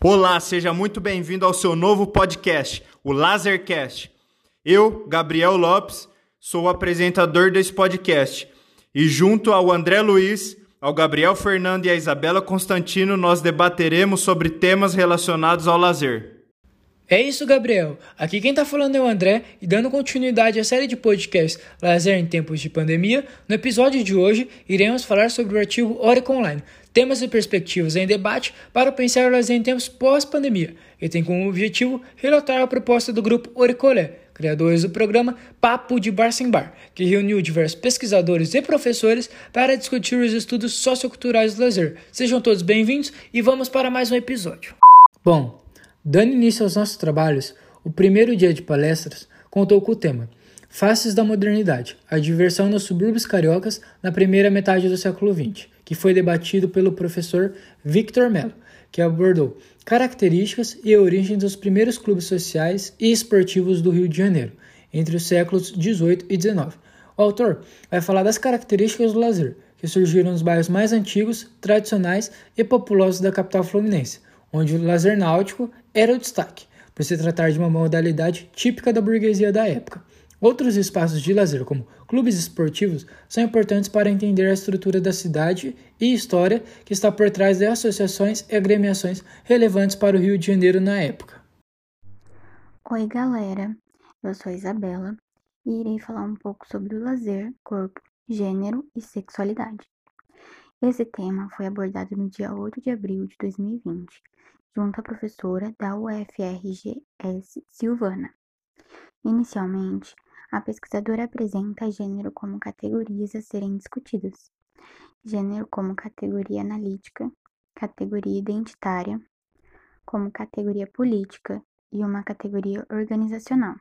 Olá, seja muito bem-vindo ao seu novo podcast, o Lasercast. Eu, Gabriel Lopes, sou o apresentador desse podcast e junto ao André Luiz, ao Gabriel Fernando e à Isabela Constantino, nós debateremos sobre temas relacionados ao lazer. É isso, Gabriel. Aqui quem tá falando é o André e dando continuidade à série de podcasts Lazer em Tempos de Pandemia, no episódio de hoje iremos falar sobre o artigo Oracle Online, temas e perspectivas em debate para pensar o lazer em tempos pós-pandemia, e tem como objetivo relatar a proposta do grupo Oricolé, criadores do programa Papo de Bar Sem Bar, que reuniu diversos pesquisadores e professores para discutir os estudos socioculturais do lazer. Sejam todos bem-vindos e vamos para mais um episódio. Bom, Dando início aos nossos trabalhos, o primeiro dia de palestras contou com o tema Faces da Modernidade, a diversão nos subúrbios cariocas na primeira metade do século XX, que foi debatido pelo professor Victor Mello, que abordou características e origem dos primeiros clubes sociais e esportivos do Rio de Janeiro, entre os séculos 18 e 19. O autor vai falar das características do lazer, que surgiram nos bairros mais antigos, tradicionais e populosos da capital fluminense, onde o lazer náutico era o destaque, por se tratar de uma modalidade típica da burguesia da época. Outros espaços de lazer, como clubes esportivos, são importantes para entender a estrutura da cidade e história que está por trás de associações e agremiações relevantes para o Rio de Janeiro na época. Oi, galera. Eu sou Isabela e irei falar um pouco sobre o lazer, corpo, gênero e sexualidade. Esse tema foi abordado no dia 8 de abril de 2020, junto à professora da UFRGS, Silvana. Inicialmente, a pesquisadora apresenta gênero como categorias a serem discutidas: gênero como categoria analítica, categoria identitária, como categoria política e uma categoria organizacional.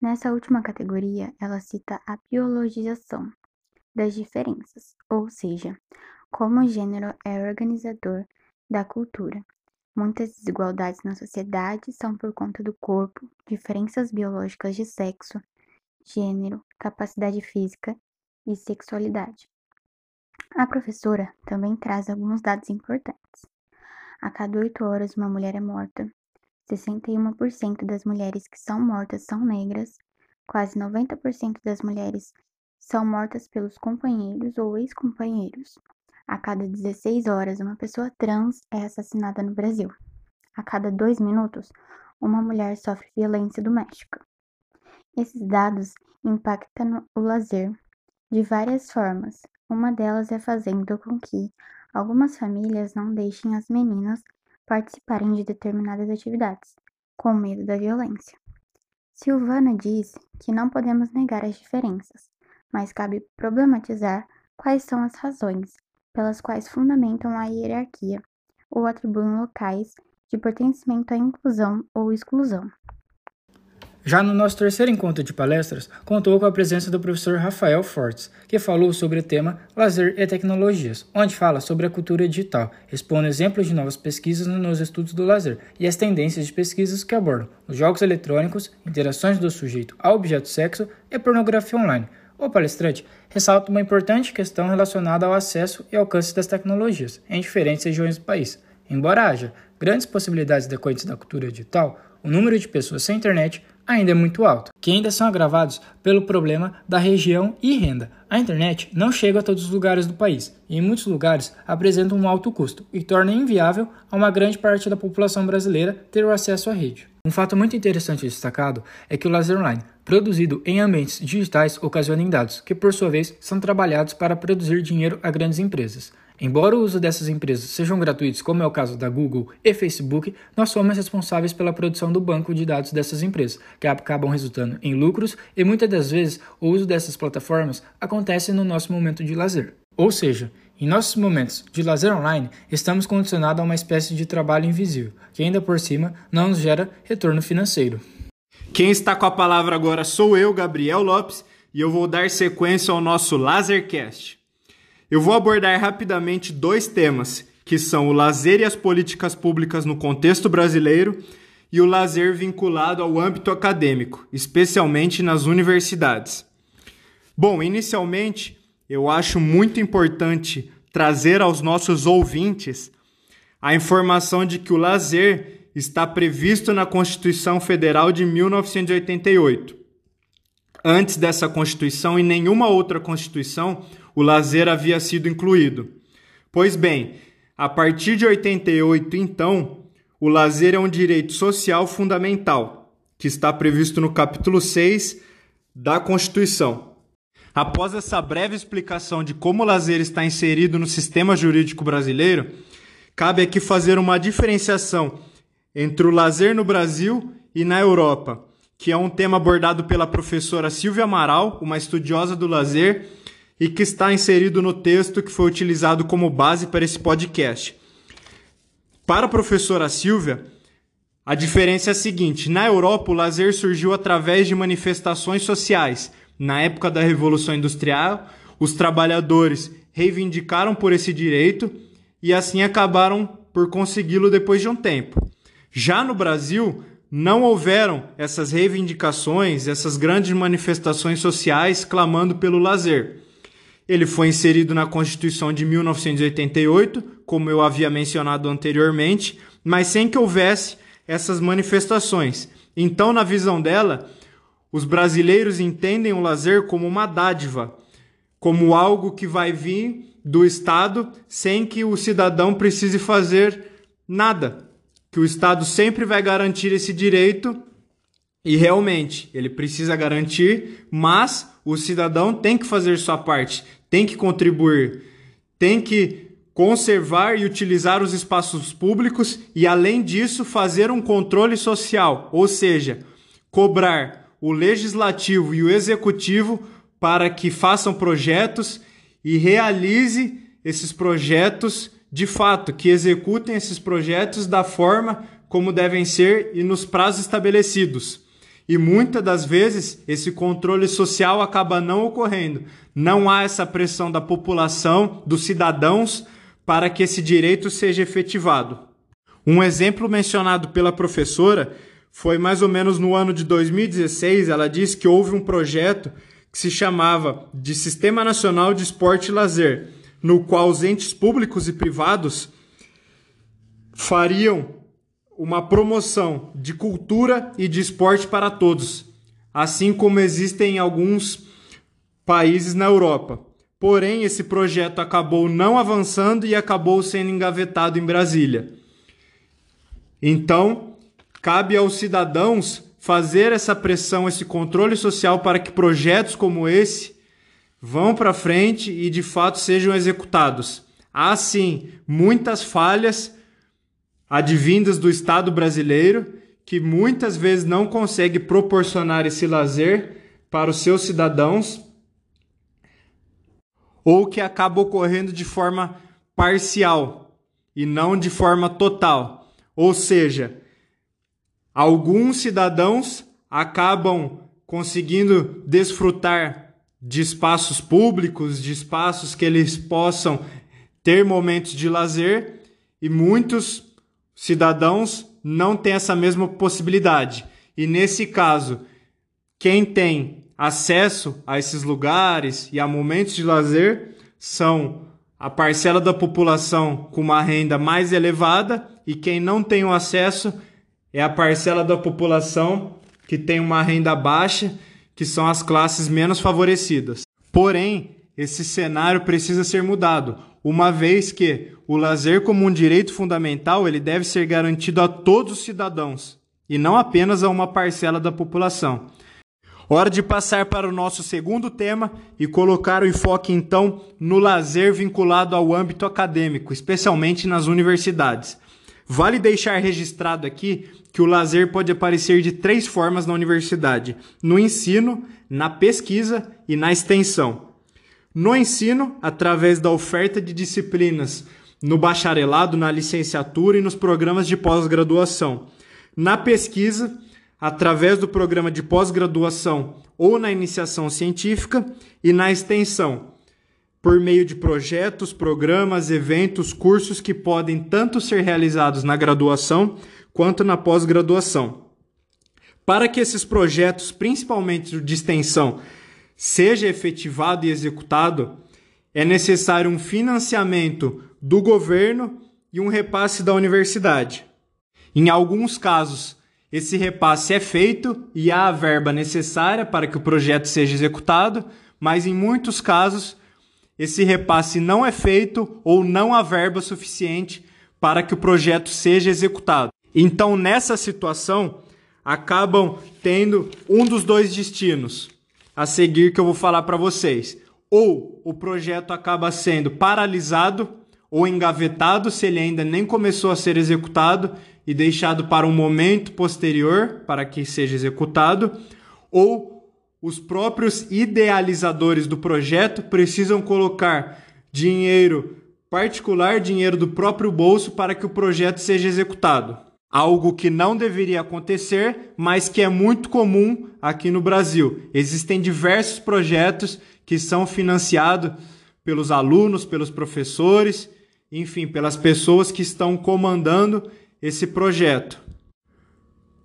Nessa última categoria, ela cita a biologização, das diferenças, ou seja, como o gênero é organizador da cultura. Muitas desigualdades na sociedade são por conta do corpo, diferenças biológicas de sexo, gênero, capacidade física e sexualidade. A professora também traz alguns dados importantes. A cada oito horas, uma mulher é morta. 61% das mulheres que são mortas são negras. Quase 90% das mulheres são mortas pelos companheiros ou ex-companheiros. A cada 16 horas, uma pessoa trans é assassinada no Brasil. A cada dois minutos, uma mulher sofre violência doméstica. Esses dados impactam o lazer de várias formas. Uma delas é fazendo com que algumas famílias não deixem as meninas participarem de determinadas atividades, com medo da violência. Silvana diz que não podemos negar as diferenças, mas cabe problematizar quais são as razões pelas quais fundamentam a hierarquia ou atribuem locais de pertencimento à inclusão ou exclusão. Já no nosso terceiro encontro de palestras, contou com a presença do professor Rafael Fortes, que falou sobre o tema Lazer e Tecnologias, onde fala sobre a cultura digital, expondo exemplos de novas pesquisas nos estudos do lazer e as tendências de pesquisas que abordam os jogos eletrônicos, interações do sujeito ao objeto sexo e pornografia online, o palestrante ressalta uma importante questão relacionada ao acesso e alcance das tecnologias em diferentes regiões do país. Embora haja grandes possibilidades decorrentes da cultura digital, o número de pessoas sem internet ainda é muito alto, que ainda são agravados pelo problema da região e renda. A internet não chega a todos os lugares do país e, em muitos lugares, apresenta um alto custo e torna inviável a uma grande parte da população brasileira ter o acesso à rede. Um fato muito interessante destacado é que o laser online, produzido em ambientes digitais, ocasiona em dados, que por sua vez são trabalhados para produzir dinheiro a grandes empresas. Embora o uso dessas empresas sejam gratuitos, como é o caso da Google e Facebook, nós somos responsáveis pela produção do banco de dados dessas empresas, que acabam resultando em lucros e muitas das vezes o uso dessas plataformas acontece no nosso momento de lazer. Ou seja, em nossos momentos de lazer online, estamos condicionados a uma espécie de trabalho invisível, que ainda por cima não nos gera retorno financeiro. Quem está com a palavra agora sou eu, Gabriel Lopes, e eu vou dar sequência ao nosso Lasercast. Eu vou abordar rapidamente dois temas, que são o lazer e as políticas públicas no contexto brasileiro e o lazer vinculado ao âmbito acadêmico, especialmente nas universidades. Bom, inicialmente, eu acho muito importante trazer aos nossos ouvintes a informação de que o lazer está previsto na Constituição Federal de 1988. Antes dessa Constituição, em nenhuma outra Constituição, o lazer havia sido incluído. Pois bem, a partir de 88, então, o lazer é um direito social fundamental, que está previsto no capítulo 6 da Constituição. Após essa breve explicação de como o lazer está inserido no sistema jurídico brasileiro, cabe aqui fazer uma diferenciação entre o lazer no Brasil e na Europa, que é um tema abordado pela professora Silvia Amaral, uma estudiosa do lazer, e que está inserido no texto que foi utilizado como base para esse podcast. Para a professora Silvia, a diferença é a seguinte: na Europa, o lazer surgiu através de manifestações sociais. Na época da Revolução Industrial, os trabalhadores reivindicaram por esse direito e assim acabaram por consegui-lo depois de um tempo. Já no Brasil, não houveram essas reivindicações, essas grandes manifestações sociais clamando pelo lazer. Ele foi inserido na Constituição de 1988, como eu havia mencionado anteriormente, mas sem que houvesse essas manifestações. Então, na visão dela, os brasileiros entendem o lazer como uma dádiva, como algo que vai vir do Estado sem que o cidadão precise fazer nada. Que o Estado sempre vai garantir esse direito e realmente ele precisa garantir, mas o cidadão tem que fazer sua parte, tem que contribuir, tem que conservar e utilizar os espaços públicos e, além disso, fazer um controle social, ou seja, cobrar o legislativo e o executivo para que façam projetos e realize esses projetos de fato, que executem esses projetos da forma como devem ser e nos prazos estabelecidos. E muitas das vezes esse controle social acaba não ocorrendo. Não há essa pressão da população, dos cidadãos, para que esse direito seja efetivado. Um exemplo mencionado pela professora foi mais ou menos no ano de 2016. Ela disse que houve um projeto que se chamava de Sistema Nacional de Esporte e Lazer, no qual os entes públicos e privados fariam uma promoção de cultura e de esporte para todos, assim como existem em alguns países na Europa. Porém, esse projeto acabou não avançando e acabou sendo engavetado em Brasília. Então, cabe aos cidadãos fazer essa pressão, esse controle social para que projetos como esse vão para frente e de fato sejam executados. Há sim muitas falhas advindas do Estado brasileiro que muitas vezes não consegue proporcionar esse lazer para os seus cidadãos ou que acaba ocorrendo de forma parcial e não de forma total. Ou seja, alguns cidadãos acabam conseguindo desfrutar de espaços públicos, de espaços que eles possam ter momentos de lazer e muitos cidadãos não têm essa mesma possibilidade. E nesse caso, quem tem acesso a esses lugares e a momentos de lazer são a parcela da população com uma renda mais elevada e quem não tem o acesso é a parcela da população que tem uma renda baixa, que são as classes menos favorecidas. Porém, esse cenário precisa ser mudado, uma vez que o lazer como um direito fundamental, ele deve ser garantido a todos os cidadãos e não apenas a uma parcela da população. Hora de passar para o nosso segundo tema e colocar o enfoque então no lazer vinculado ao âmbito acadêmico, especialmente nas universidades. Vale deixar registrado aqui que o lazer pode aparecer de três formas na universidade: no ensino, na pesquisa e na extensão. No ensino, através da oferta de disciplinas no bacharelado, na licenciatura e nos programas de pós-graduação. Na pesquisa, através do programa de pós-graduação ou na iniciação científica e na extensão, por meio de projetos, programas, eventos, cursos que podem tanto ser realizados na graduação quanto na pós-graduação. Para que esses projetos, principalmente de extensão, seja efetivado e executado, é necessário um financiamento do governo e um repasse da universidade. Em alguns casos, esse repasse é feito e há a verba necessária para que o projeto seja executado, mas em muitos casos esse repasse não é feito ou não há verba suficiente para que o projeto seja executado. Então, nessa situação, acabam tendo um dos dois destinos a seguir que eu vou falar para vocês. Ou o projeto acaba sendo paralisado ou engavetado se ele ainda nem começou a ser executado e deixado para um momento posterior para que seja executado, ou os próprios idealizadores do projeto precisam colocar dinheiro particular, dinheiro do próprio bolso para que o projeto seja executado. Algo que não deveria acontecer, mas que é muito comum aqui no Brasil. Existem diversos projetos que são financiados pelos alunos, pelos professores, enfim, pelas pessoas que estão comandando esse projeto.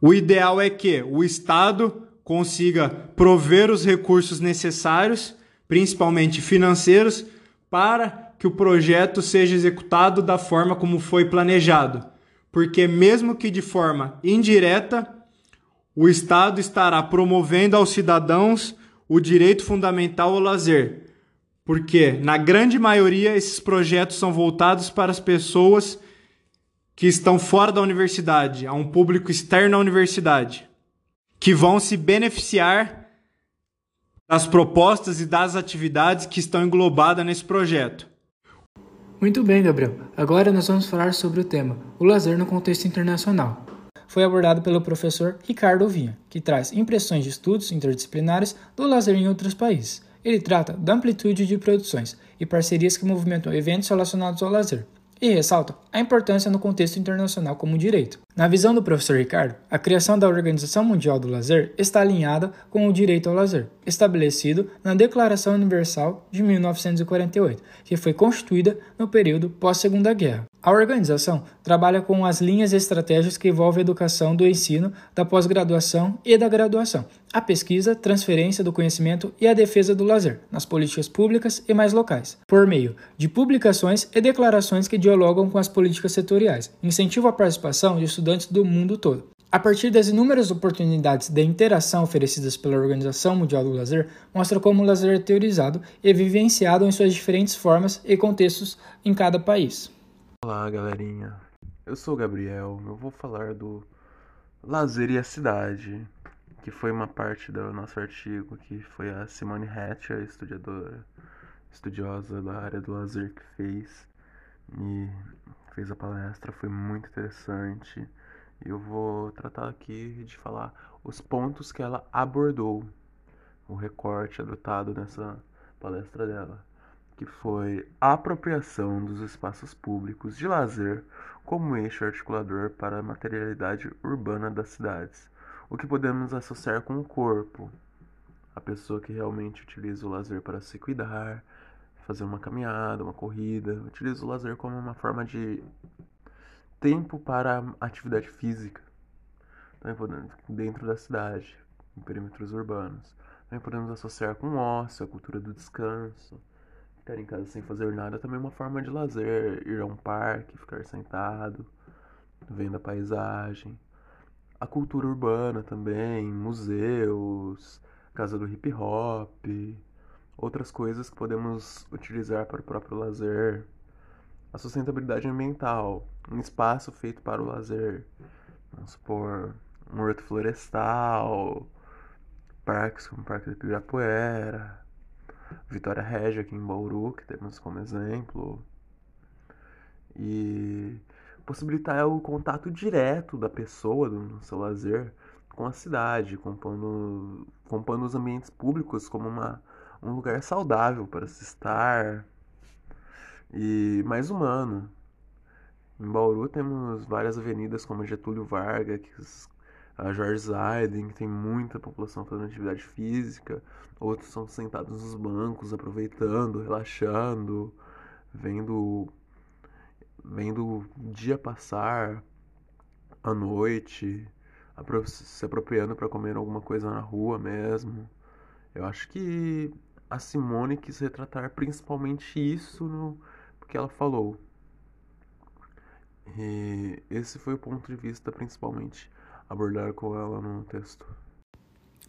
O ideal é que o Estado consiga prover os recursos necessários, principalmente financeiros, para que o projeto seja executado da forma como foi planejado. Porque, mesmo que de forma indireta, o Estado estará promovendo aos cidadãos o direito fundamental ao lazer. Porque, na grande maioria, esses projetos são voltados para as pessoas que estão fora da universidade, a um público externo à universidade, que vão se beneficiar das propostas e das atividades que estão englobadas nesse projeto. Muito bem, Gabriel. Agora nós vamos falar sobre o tema o lazer no contexto internacional. Foi abordado pelo professor Ricardo Vinha, que traz impressões de estudos interdisciplinares do lazer em outros países. Ele trata da amplitude de produções e parcerias que movimentam eventos relacionados ao lazer, e ressalta a importância no contexto internacional como direito. Na visão do professor Ricardo, a criação da Organização Mundial do Lazer está alinhada com o direito ao lazer, estabelecido na Declaração Universal de 1948, que foi constituída no período pós-Segunda Guerra. A organização trabalha com as linhas e estratégias que envolvem a educação do ensino, da pós-graduação e da graduação, a pesquisa, transferência do conhecimento e a defesa do lazer, nas políticas públicas e mais locais, por meio de publicações e declarações que dialogam com as políticas setoriais, incentivo a participação de estudantes do mundo todo. A partir das inúmeras oportunidades de interação oferecidas pela Organização Mundial do Lazer, mostra como o lazer é teorizado e vivenciado em suas diferentes formas e contextos em cada país. Olá, galerinha. Eu sou o Gabriel. Eu vou falar do lazer e a cidade, que foi uma parte do nosso artigo que foi a Simone Hatch, a estudiosa da área do lazer que fez e fez a palestra, foi muito interessante. Eu vou tratar aqui de falar os pontos que ela abordou, o recorte adotado nessa palestra dela que foi a apropriação dos espaços públicos de lazer como eixo articulador para a materialidade urbana das cidades, o que podemos associar com o corpo, a pessoa que realmente utiliza o lazer para se cuidar, fazer uma caminhada, uma corrida, utiliza o lazer como uma forma de tempo para atividade física, dentro da cidade, em perímetros urbanos. Também podemos associar com o ócio, a cultura do descanso, Ficar em casa sem fazer nada também é uma forma de lazer. Ir a um parque, ficar sentado, vendo a paisagem. A cultura urbana também, museus, casa do hip hop, outras coisas que podemos utilizar para o próprio lazer. A sustentabilidade ambiental, um espaço feito para o lazer. Vamos supor, um horto florestal, parques como o Parque do Ibirapuera, Vitória Régia aqui em Bauru, que temos como exemplo. E possibilitar o contato direto da pessoa no seu lazer com a cidade, compondo, compondo os ambientes públicos como uma, um lugar saudável para se estar e mais humano. Em Bauru temos várias avenidas como Getúlio Vargas, a George Zaiden, que tem muita população fazendo atividade física, outros são sentados nos bancos, aproveitando, relaxando, vendo vendo o dia passar, a noite, se apropriando para comer alguma coisa na rua mesmo. Eu acho que a Simone quis retratar principalmente isso no que ela falou. E esse foi o ponto de vista principalmente abordado com ela no texto.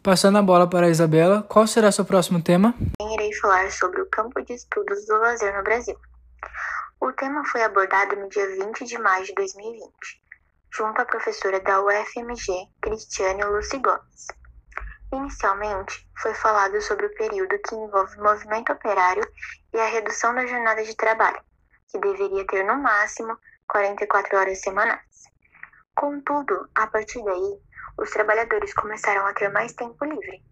Passando a bola para a Isabela, qual será seu próximo tema? Irei falar sobre o campo de estudos do lazer no Brasil. O tema foi abordado no dia 20 de maio de 2020, junto à professora da UFMG, Cristiane Lucy Gomes. Inicialmente, foi falado sobre o período que envolve o movimento operário e a redução da jornada de trabalho, que deveria ter no máximo 44 horas semanais. Contudo, a partir daí, os trabalhadores começaram a ter mais tempo livre,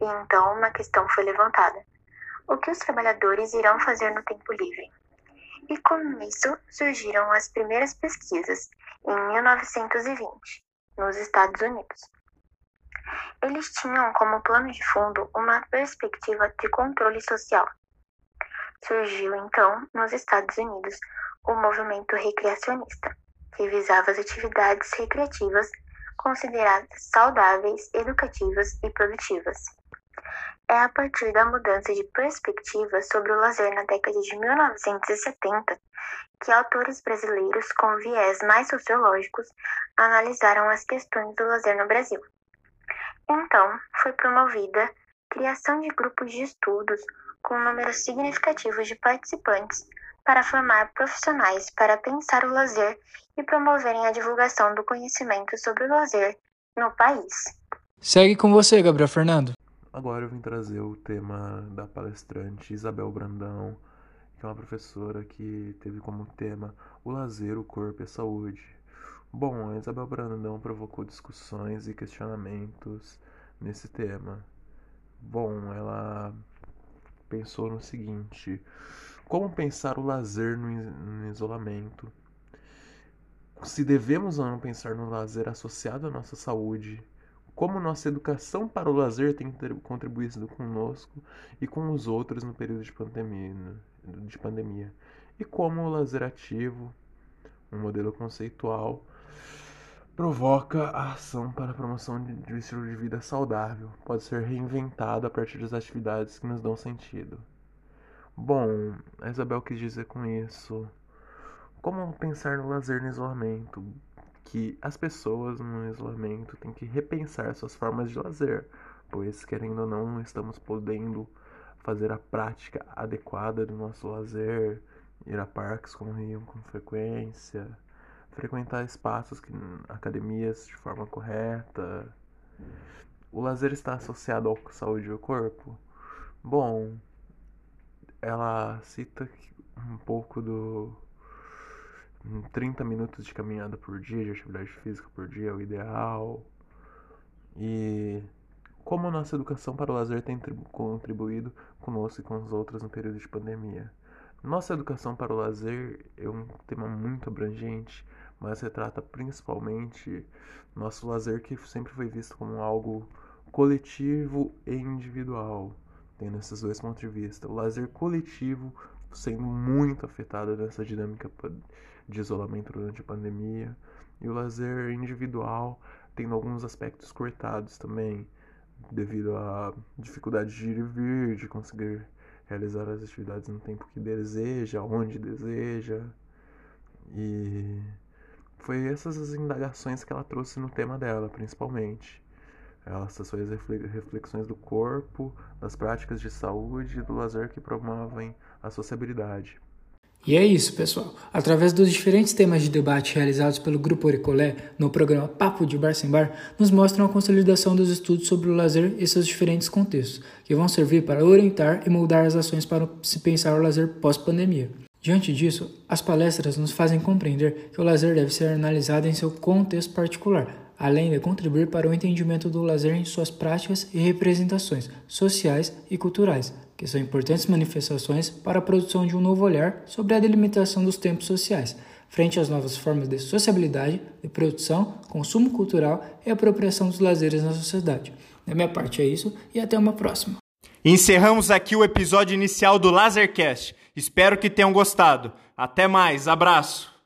e então uma questão foi levantada: o que os trabalhadores irão fazer no tempo livre? E com isso surgiram as primeiras pesquisas, em 1920, nos Estados Unidos. Eles tinham como plano de fundo uma perspectiva de controle social. Surgiu então, nos Estados Unidos, o movimento recreacionista, que visava as atividades recreativas consideradas saudáveis, educativas e produtivas. É a partir da mudança de perspectiva sobre o lazer na década de 1970 que autores brasileiros com viés mais sociológicos analisaram as questões do lazer no Brasil. Então, foi promovida a criação de grupos de estudos com um número significativo de participantes para formar profissionais para pensar o lazer e promoverem a divulgação do conhecimento sobre o lazer no país. Segue com você, Gabriel Fernando. Agora eu vim trazer o tema da palestrante Isabel Brandão, que é uma professora que teve como tema o lazer, o corpo e a saúde. Bom, a Isabel Brandão provocou discussões e questionamentos nesse tema. Bom, ela pensou no seguinte: como pensar o lazer no isolamento? Se devemos ou não pensar no lazer associado à nossa saúde? Como nossa educação para o lazer tem contribuído conosco e com os outros no período de pandemia, de pandemia? E como o lazer ativo, um modelo conceitual, provoca a ação para a promoção de um estilo de vida saudável. Pode ser reinventado a partir das atividades que nos dão sentido. Bom, a Isabel quis dizer com isso como pensar no lazer no isolamento, que as pessoas no isolamento têm que repensar suas formas de lazer, pois querendo ou não estamos podendo fazer a prática adequada do nosso lazer, ir a parques como Rio com frequência, frequentar espaços, que, academias de forma correta. O lazer está associado à saúde do corpo? Bom, ela cita um pouco do 30 minutos de caminhada por dia, de atividade física por dia é o ideal. E como nossa educação para o lazer tem contribuído conosco e com os outros no período de pandemia. Nossa educação para o lazer é um tema muito abrangente mas retrata principalmente nosso lazer que sempre foi visto como algo coletivo e individual, tendo esses dois pontos de vista. O lazer coletivo sendo muito afetado nessa dinâmica de isolamento durante a pandemia, e o lazer individual tendo alguns aspectos cortados também, devido à dificuldade de ir e vir, de conseguir realizar as atividades no tempo que deseja, onde deseja. E foi essas as indagações que ela trouxe no tema dela, principalmente. Ela acessou as reflexões do corpo, das práticas de saúde e do lazer que promovem a sociabilidade. E é isso, pessoal. Através dos diferentes temas de debate realizados pelo Grupo Oricolé no programa Papo de Bar Sem Bar, nos mostram a consolidação dos estudos sobre o lazer e seus diferentes contextos, que vão servir para orientar e moldar as ações para se pensar o lazer pós-pandemia. Diante disso, as palestras nos fazem compreender que o lazer deve ser analisado em seu contexto particular, além de contribuir para o entendimento do lazer em suas práticas e representações sociais e culturais, que são importantes manifestações para a produção de um novo olhar sobre a delimitação dos tempos sociais, frente às novas formas de sociabilidade, de produção, consumo cultural e apropriação dos lazeres na sociedade. Da minha parte é isso e até uma próxima. Encerramos aqui o episódio inicial do Lasercast. Espero que tenham gostado. Até mais, abraço!